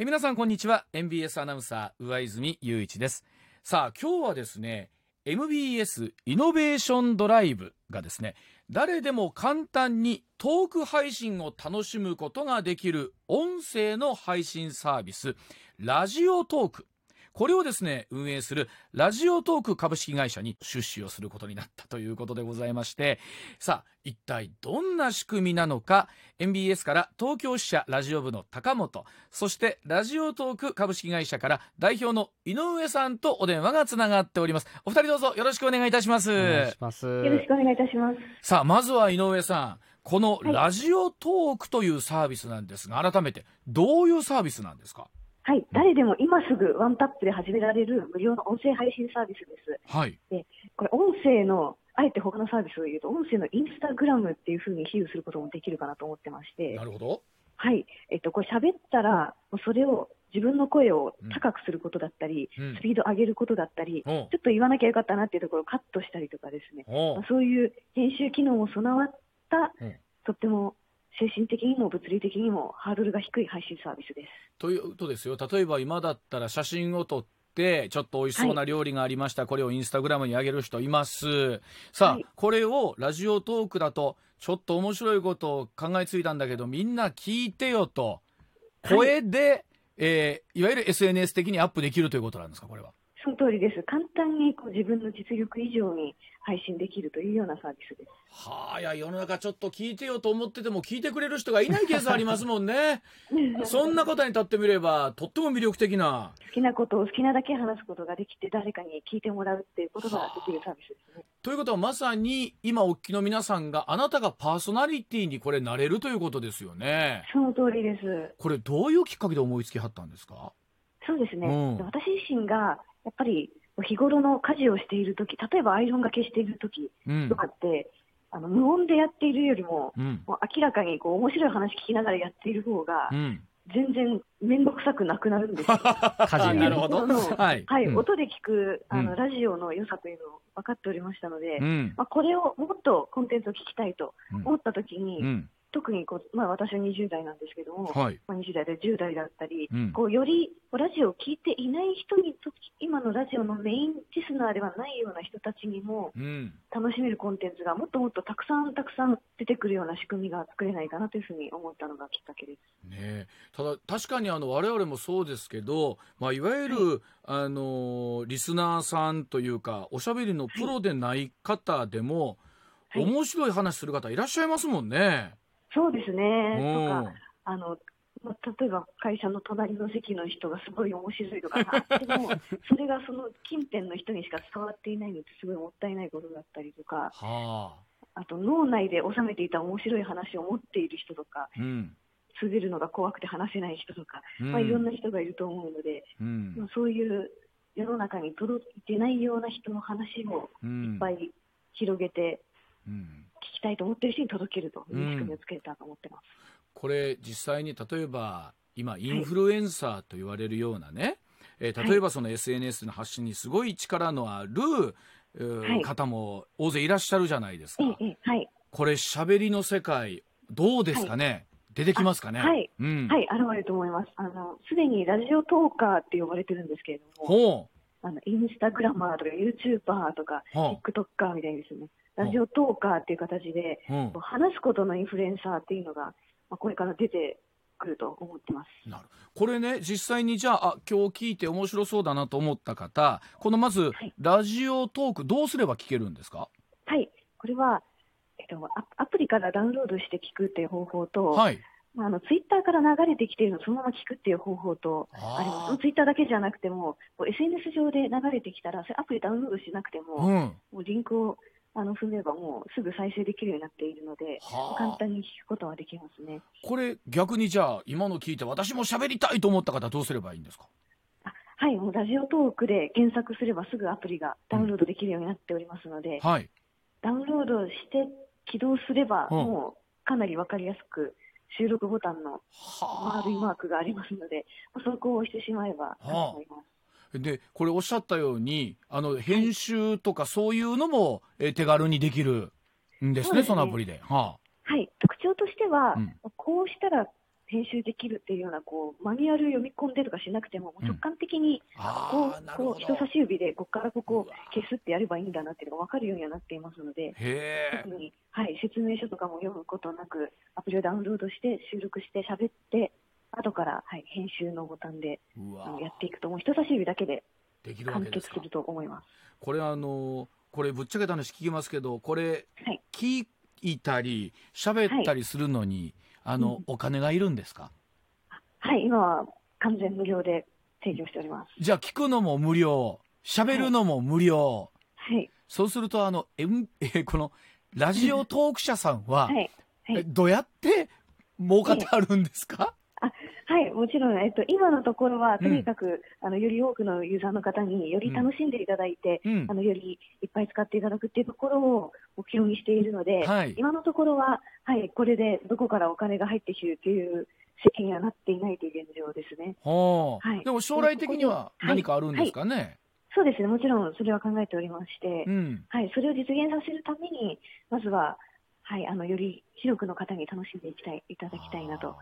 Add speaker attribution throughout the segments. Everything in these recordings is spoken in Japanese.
Speaker 1: え皆さんこんにちは。MBS アナウンサー上泉雄一です。さあ今日はですね MBS イノベーションドライブがですね誰でも簡単にトーク配信を楽しむことができる音声の配信サービスラジオトークこれをですね運営するラジオトーク株式会社に出資をすることになったということでございましてさあ一体どんな仕組みなのか MBS から東京支社ラジオ部の高本そしてラジオトーク株式会社から代表の井上さんとお電話がつながっております。お二人どうぞよろしくお願いいたします。
Speaker 2: よろしくお願いいたします。
Speaker 1: さあまずは井上さん。このラジオトークというサービスなんですが改めてどういうサービスなんですか？
Speaker 2: はい、誰でも今すぐワンタップで始められる無料の音声配信サービスです。
Speaker 1: はい。
Speaker 2: これ、音声の、あえて他のサービスを言うと、音声のインスタグラムっていう風に比喩することもできるかなと思ってまして。
Speaker 1: な、るほど。
Speaker 2: はい、えっと、これ喋ったら、それを自分の声を高くすることだったり、
Speaker 1: うん。
Speaker 2: スピード上げることだったり、
Speaker 1: おう。
Speaker 2: ちょっと言わなきゃよかったなっていうところをカットしたりとかですね、まあそういう編集機能も備わった、
Speaker 1: うん。
Speaker 2: とっても精神的にも物理的にもハードルが低い配信サービスです。
Speaker 1: というとですよ。例えば今だったら写真を撮ってちょっと美味しそうな料理がありました、これをインスタグラムに上げる人います。さあ、
Speaker 2: はい。
Speaker 1: これをラジオトークだとちょっと面白いことを考えついたんだけどみんな聞いてよと。声で、いえーいわゆる SNS 的にアップできるということなんですかこれは
Speaker 2: その通りです。簡単にこう自分の実力以上に配信できるというようなサービスです。
Speaker 1: はあいや世の中ちょっと聞いてよと思ってても聞いてくれる人がいないケースありますもんね そんな方に立ってみればとっても魅力的な
Speaker 2: 好きなことを好きなだけ話すことができて、誰かに聞いてもらうっていうことができるサービスですね。
Speaker 1: ということはまさに今お聞きの皆さんがあなたがパーソナリティにこれなれるということですよね
Speaker 2: その通りです。
Speaker 1: これどういうきっかけで思いつきはったんですか？
Speaker 2: そうですね。
Speaker 1: うん
Speaker 2: 私自身が、やっぱり日頃の家事をしているとき、例えばアイロンがけしているとき
Speaker 1: うん。
Speaker 2: とかって、あの無音でやっているよりも、
Speaker 1: うん。
Speaker 2: もう明らかにこう面白い話聞きながらやっている方が
Speaker 1: う、ん。
Speaker 2: 全然面倒くさくなくなるんですよ。
Speaker 3: 家事
Speaker 1: ほはい。
Speaker 2: はい、
Speaker 1: うん。
Speaker 2: 音で聞くあの、
Speaker 1: うん。
Speaker 2: ラジオの良さというのを分かっておりましたので、
Speaker 1: うん。
Speaker 2: まあ、これをもっとコンテンツを聞きたいと思ったときに、
Speaker 1: うん
Speaker 2: 特にこう、まあ、私は20代なんですけども、
Speaker 1: はい。
Speaker 2: まあ、20代で10代だったり、
Speaker 1: うん。
Speaker 2: こうよりラジオを聞いていない人にと今のラジオのメインリスナーではないような人たちにも
Speaker 1: うん。
Speaker 2: 楽しめるコンテンツがもっともっとたくさんたくさん出てくるような仕組みが作れないかなというふうに思ったのがきっかけです。
Speaker 1: ねえ。ただ確かにあの我々もそうですけど、まあ、いわゆる、あのリスナーさんというかおしゃべりのプロでない方でも、
Speaker 2: はい。
Speaker 1: 面白い話する方いらっしゃいますもんね。
Speaker 2: そうですね。
Speaker 1: うん。
Speaker 2: とかあのまあ例えば会社の隣の席の人がすごい面白いとかあっても それがその近辺の人にしか伝わっていないのってすごいもったいないことだったりとか
Speaker 1: はあ。
Speaker 2: あと脳内で収めていた面白い話を持っている人とか
Speaker 1: うん。
Speaker 2: 滑るのが怖くて話せない人とか、
Speaker 1: うん。
Speaker 2: まあ、いろんな人がいると思うので、
Speaker 1: うん。
Speaker 2: まあ、そういう世の中に届いてないような人の話を
Speaker 1: うん。
Speaker 2: いっぱい広げて
Speaker 1: うん
Speaker 2: 聞きたいと思っている人に届けるという仕組みをつけたと思ってます。
Speaker 1: これ実際に例えば今インフルエンサーと言われるようなね、えー
Speaker 2: はい。
Speaker 1: 例えばその SNS の発信にすごい力のある、えー
Speaker 2: はい。
Speaker 1: 方も大勢いらっしゃるじゃないですか。
Speaker 2: ええええはい。
Speaker 1: これ喋りの世界どうですかね、出てきますかね？
Speaker 2: あはい、
Speaker 1: うん。
Speaker 2: はい、現れると思います。あの、すでにラジオトーカーって呼ばれてるんですけれども、
Speaker 1: ほ
Speaker 2: あの、インスタグラマーとか YouTuber とか、
Speaker 1: う。ほ
Speaker 2: TikToker みたいにですね、ラジオトーカーっていう形で、
Speaker 1: ううん
Speaker 2: 話すことのインフルエンサーっていうのが、まあ、これから出てくると思ってます。
Speaker 1: なる。これね実際にじゃああ今日聞いて面白そうだなと思った方このまず、
Speaker 2: はい。
Speaker 1: ラジオトークどうすれば聞けるんですか？
Speaker 2: はい、これは、えっと、アアプリからダウンロードして聞くっていう方法と、
Speaker 1: はい。
Speaker 2: まあ、あのツイッターから流れてきているのをそのまま聞くっていう方法とあります。
Speaker 1: あ
Speaker 2: ツイッターだけじゃなくても、SNS 上で流れてきたら、それアプリダウンロードしなくても、
Speaker 1: ーうん。
Speaker 2: もうリンクをあの踏めばもうすぐ再生できるようになっているので、
Speaker 1: はあ。
Speaker 2: 簡単に聞くことはできますね。
Speaker 1: これ逆にじゃあ今の聞いて私も喋りたいと思った方どうすればいいんですか？
Speaker 2: あはい、もうラジオトークで検索すればすぐアプリがダウンロードできるようになっておりますので、
Speaker 1: はい。
Speaker 2: ダウンロードして起動すれば、
Speaker 1: うん。
Speaker 2: もうかなりわかりやすく収録ボタンの
Speaker 1: は
Speaker 2: 丸いマークがありますので、そこを押してしまえばと思います。
Speaker 1: あでこれおっしゃったようにあの編集とかそういうのも、えー手軽にできるんですね
Speaker 2: そね。
Speaker 1: そのアプリで。は
Speaker 2: はい、特徴としては、
Speaker 1: うん。
Speaker 2: こうしたら編集できるっていうようなこうマニュアル読み込んでとかしなくても、直感的にこ
Speaker 1: ああ、
Speaker 2: う。こう人差し指でここからここ
Speaker 1: うわ
Speaker 2: 消すってやればいいんだなっていうのが分かるようにはなっていますので。特に、はい、説明書とかも読むことなく、アプリをダウンロードして、収録して、喋って、後から、はい、編集のボタンでやっていくと、もう人差し指だけで
Speaker 1: できるわ
Speaker 2: 完結する。と思います。
Speaker 1: これあのこれぶっちゃけた話聞きますけどこれ
Speaker 2: はい、
Speaker 1: 聞いたり喋ったりするのに、あの
Speaker 2: うん。
Speaker 1: お金がいるんですか？
Speaker 2: はい、今は完全無料で提供しております。
Speaker 1: じゃあ聞くのも無料喋るのも無料、
Speaker 2: はい、
Speaker 1: そうするとあの、M えーこのラジオトーク社さんは、
Speaker 2: はい、は
Speaker 1: え
Speaker 2: い、
Speaker 1: どうやって儲かってあるんですか、
Speaker 2: はい、もちろん、えっと、今のところは、とにかく、あの、より多くのユーザーの方により楽しんでいただいて、
Speaker 1: うん。
Speaker 2: あの、よりいっぱい使っていただくっていうところを目標にしているので、
Speaker 1: はい。
Speaker 2: 今のところは、はい、これでどこからお金が入ってきているという世間にはなっていないという現状ですね。
Speaker 1: ほう
Speaker 2: はい。
Speaker 1: でも将来的には何かあるんですかね、
Speaker 2: そうですね、もちろんそれは考えておりまして、
Speaker 1: うん。
Speaker 2: はい、それを実現させるために、まずは、はい、あの、より広くの方に楽しんでいきたい、いただきたいなと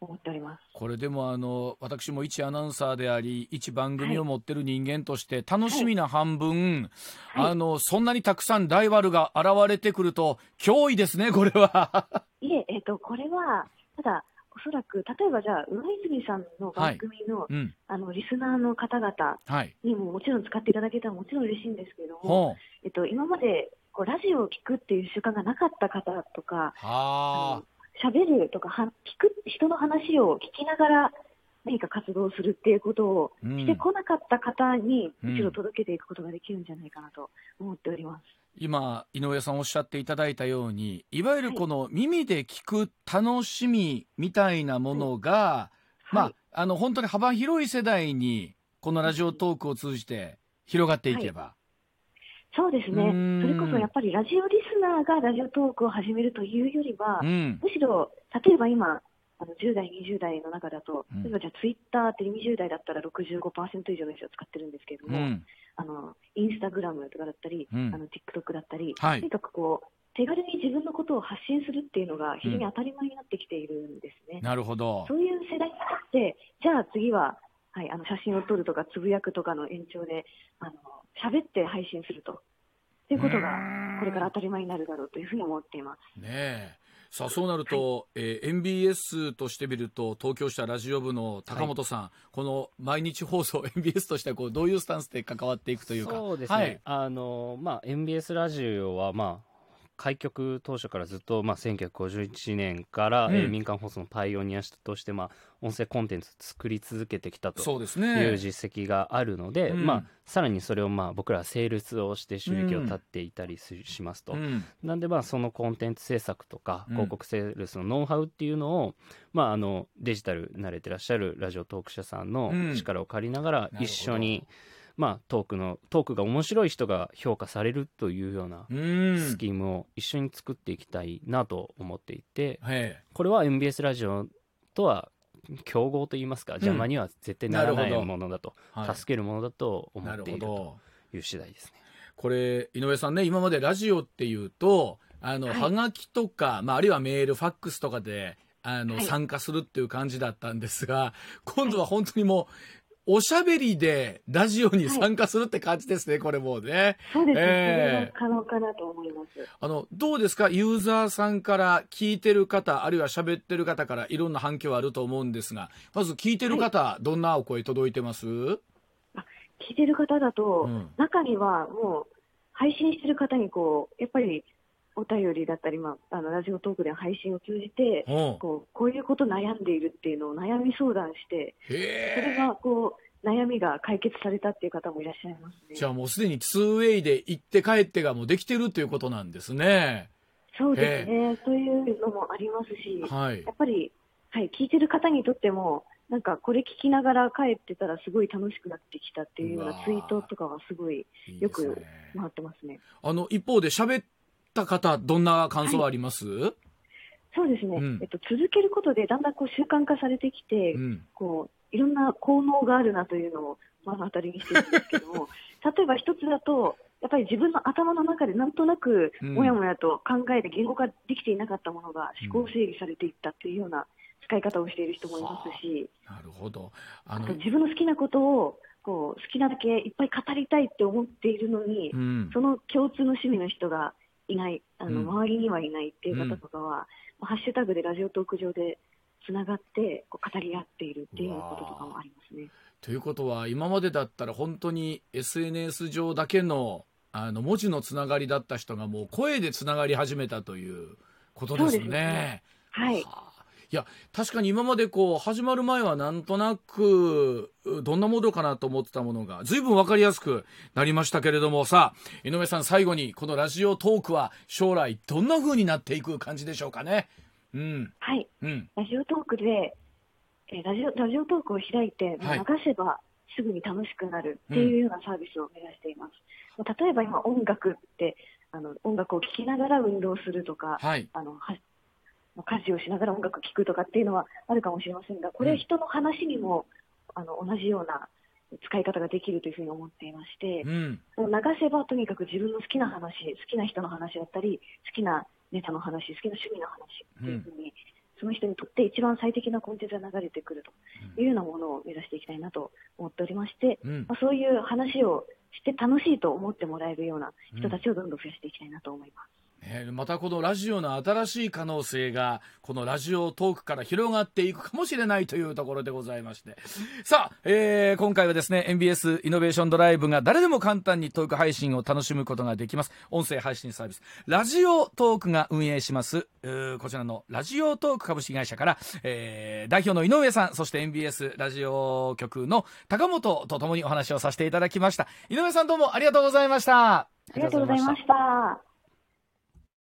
Speaker 2: 思っております。
Speaker 1: これでもあの私も一アナウンサーであり一番組を持ってる人間として楽しみな半分、
Speaker 2: はい。
Speaker 1: あのそんなにたくさんライバルが現れてくると脅威ですねこれは。
Speaker 2: いえ、えっと、これは、ただ、おそらく、例えばじゃあ、上泉さんの番組の、
Speaker 1: うん。
Speaker 2: あの、リスナーの方々
Speaker 1: はい。
Speaker 2: にももちろん使っていただけたらもちろん嬉しいんですけれども、えっと、今まで、こう、ラジオを聞くっていう習慣がなかった方とか、
Speaker 1: はあ
Speaker 2: 喋るとかは、聞く、人の話を聞きながら何か活動するっていうことを
Speaker 1: うん。
Speaker 2: してこなかった方に、
Speaker 1: うん。
Speaker 2: むしろ届けていくことができるんじゃないかなと思っております。
Speaker 1: 今井上さんおっしゃっていただいたようにいわゆるこの耳で聞く楽しみみたいなものが、まあ、
Speaker 2: はい。
Speaker 1: あの本当に幅広い世代にこのラジオトークを通じて広がっていけば、
Speaker 2: そうですね。それこそやっぱりラジオリスナーがラジオトークを始めるというよりは、
Speaker 1: うん。
Speaker 2: むしろ、例えば今、あの10代、20代の中だと、
Speaker 1: うん。
Speaker 2: 例えばじゃあツイッターって20代だったら65%以上の人が使ってるんですけれども、
Speaker 1: うん。
Speaker 2: あのインスタグラムとかだったり、
Speaker 1: うん。
Speaker 2: あの TikTok だったり、
Speaker 1: はい。
Speaker 2: とにかくこう手軽に自分のことを発信するっていうのが非常に当たり前になってきているんですね。
Speaker 1: なるほど。
Speaker 2: そういう世代になって、じゃあ次は、はい、あの写真を撮るとかつぶやくとかの延長で、あの喋って配信すると。ということがこれから当たり前になるだろうというふうに思っています。
Speaker 1: ねえ。さあそうなると、えー MBS としてみると東京支社ラジオ部の高本さん、この毎日放送 MBS としてはこうどういうスタンスで関わっていくというか。
Speaker 3: そうですね、
Speaker 1: はい。
Speaker 3: あのまあ、MBS ラジオは、まあ、開局当初からずっと、まあ、1951年から、
Speaker 1: うん。
Speaker 3: えー民間放送のパイオニアとして、まあ、音声コンテンツ作り続けてきたとい
Speaker 1: ね。
Speaker 3: う実績があるので、
Speaker 1: うん。
Speaker 3: まあ、さらにそれを、まあ、僕らはセールスをして収益を立っていたりし,、しますと。
Speaker 1: うん。
Speaker 3: なんでまあそのコンテンツ制作とか
Speaker 1: うん。
Speaker 3: 広告セールスのノウハウっていうのを、まあ、あのデジタル慣れてらっしゃるラジオトーク社さんの
Speaker 1: うん。
Speaker 3: 力を借りながら一緒に、まあ、トークのトークが面白い人が評価されるというような
Speaker 1: うん。
Speaker 3: スキームを一緒に作っていきたいなと思っていて
Speaker 1: はい。
Speaker 3: これは MBS ラジオとは競合といいますか邪魔には絶対ならない
Speaker 1: なるほど。
Speaker 3: ものだと、
Speaker 1: はい。
Speaker 3: 助けるものだと思
Speaker 1: なるほ
Speaker 3: っていると
Speaker 1: ど
Speaker 3: いう次第ですね。
Speaker 1: これ井上さんね今までラジオっていうとあの、
Speaker 2: はい。
Speaker 1: はがきとか、まあ、あるいはメールファックスとかであの、
Speaker 2: はい。
Speaker 1: 参加するっていう感じだったんですが今度は本当にもうおしゃべりでラジオに参加するって感じですね、これもうね。
Speaker 2: そうですね、
Speaker 1: ええ。
Speaker 2: それは可能かなと思います。
Speaker 1: あのどうですか？ユーザーさんから聞いてる方あるいは喋ってる方からいろんな反響あると思うんですがまず聞いてる方、どんなお声届いてます？
Speaker 2: 聞いてる方だと、
Speaker 1: うん。
Speaker 2: 中にはもう配信してる方にこうやっぱりお便りだったり、まあ、あのラジオトークでの配信を通じてこうこういうこと悩んでいるっていうのを悩み相談してそれがこう悩みが解決されたっていう方もいらっしゃいますね。
Speaker 1: じゃあもうすでに 2way で行って帰ってがもうできてるということなんですね。
Speaker 2: そうですね、そういうのもありますし、
Speaker 1: はい。
Speaker 2: やっぱり、はい、聞いてる方にとっても、なんかこれ聞きながら帰ってたらすごい楽しくなってきたっていうようなツイートとかはすごい
Speaker 1: いい
Speaker 2: よく回ってますね。
Speaker 1: あの一方で喋った方どんな感想あります、
Speaker 2: そうですね、
Speaker 1: うん。
Speaker 2: えっと、続けることでだんだんこう習慣化されてきて、
Speaker 1: うん。
Speaker 2: こういろんな効能があるなというのを目の当たりにしてるんですけども、例えば一つだと、やっぱり自分の頭の中でなんとなく
Speaker 1: うん。
Speaker 2: もやもやと考えて言語化できていなかったものが思考整理されていったっていうようなス使い方をしている人もいますし、
Speaker 1: なるほど。あの
Speaker 2: 自分の好きなことをこう好きなだけいっぱい語りたいって思っているのに、
Speaker 1: うん。
Speaker 2: その共通の趣味の人がいない、あの
Speaker 1: うん
Speaker 2: 周りにはいないっていう方とかは、まあハッシュタグでラジオトーク上でつながってこう語り合っているっていうこととかもありますね。
Speaker 1: ということは、今までだったら本当に SNS 上だけの、あの、文字のつながりだった人がもう声でつながり始めたということです
Speaker 2: そうです
Speaker 1: ね
Speaker 2: ね。はい。
Speaker 1: はあいや確かに今までこう始まる前はなんとなくうどんなものかなと思ってたものが随分わかりやすくなりましたけれどもさあ井上さん最後にこのラジオトークは将来どんな風になっていく感じでしょうかね？うん。
Speaker 2: はい。
Speaker 1: うん。
Speaker 2: ラジオトークで、えーラジオラジオトークを開いて、
Speaker 1: はい。
Speaker 2: 流せばすぐに楽しくなるっていうようなサービスを目指しています。例えば今音楽ってあの音楽を聴きながら運動するとか、
Speaker 1: はい。
Speaker 2: あのは家事をしながら音楽聴くとかっていうのはあるかもしれませんが、これは人の話にも、あの同じような使い方ができるというふうに思っていまして、
Speaker 1: うん。
Speaker 2: もう流せばとにかく自分の好きな話、好きな人の話だったり、好きなネタの話、好きな趣味の話っていうふうに、その人にとって一番最適なコンテンツが流れてくるというようなものを目指していきたいなと思っておりまして、
Speaker 1: うん。
Speaker 2: まあ、そういう話をして楽しいと思ってもらえるような人たちをどんどん増やしていきたいなと思います。
Speaker 1: ねまたこのラジオの新しい可能性がこのラジオトークから広がっていくかもしれないというところでございまして。さあ、えー今回はですね MBS イノベーションドライブが誰でも簡単にトーク配信を楽しむことができます。音声配信サービス。ラジオトークが運営します。こちらのラジオトーク株式会社から、えー代表の井上さんそして MBS ラジオ局の高本とともにお話をさせていただきました。井上さんどうもありがとうございました。
Speaker 2: ありがとうございました。